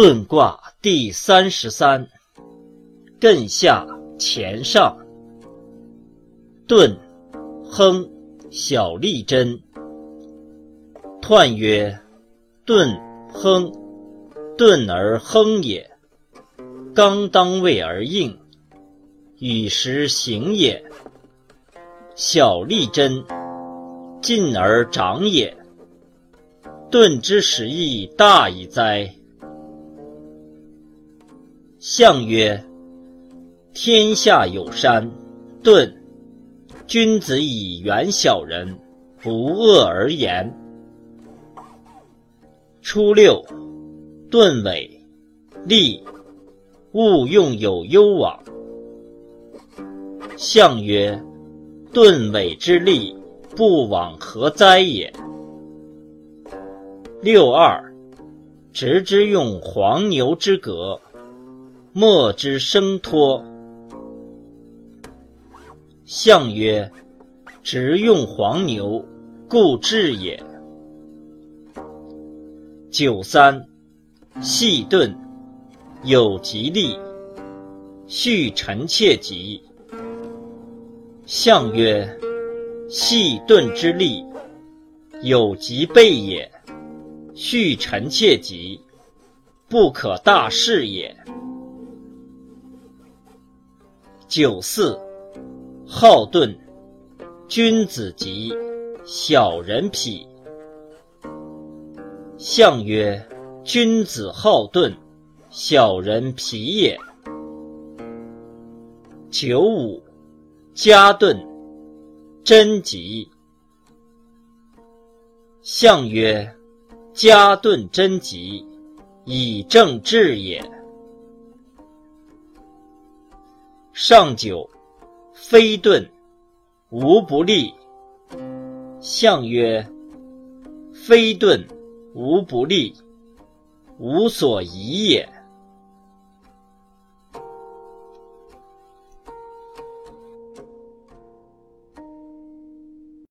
遁卦第三十三，艮下乾上。遁，亨，小利贞。彖曰：遁，亨，遁而亨也。刚当位而应，与时行也。小利贞，进而长也。遁之始意大矣哉！象曰：天下有山，遁。君子以远小人，不恶而言。初六，遁尾，利，勿用有攸往。象曰：遁尾之利，不往何哉也？六二，直之用黄牛之革。莫之生托。象曰：直用黄牛，故治也。九三，细盾，有吉利，续臣妾吉。象曰：细盾之利，有吉备也。续臣妾吉，不可大事也。九四，好遁，君子吉，小人否。象曰：君子好遁，小人否也。九五，加遁，贞吉。象曰：嘉遁贞吉，以正治也。上九，非遁，无不利。象曰：非遁，无不利，无所疑也。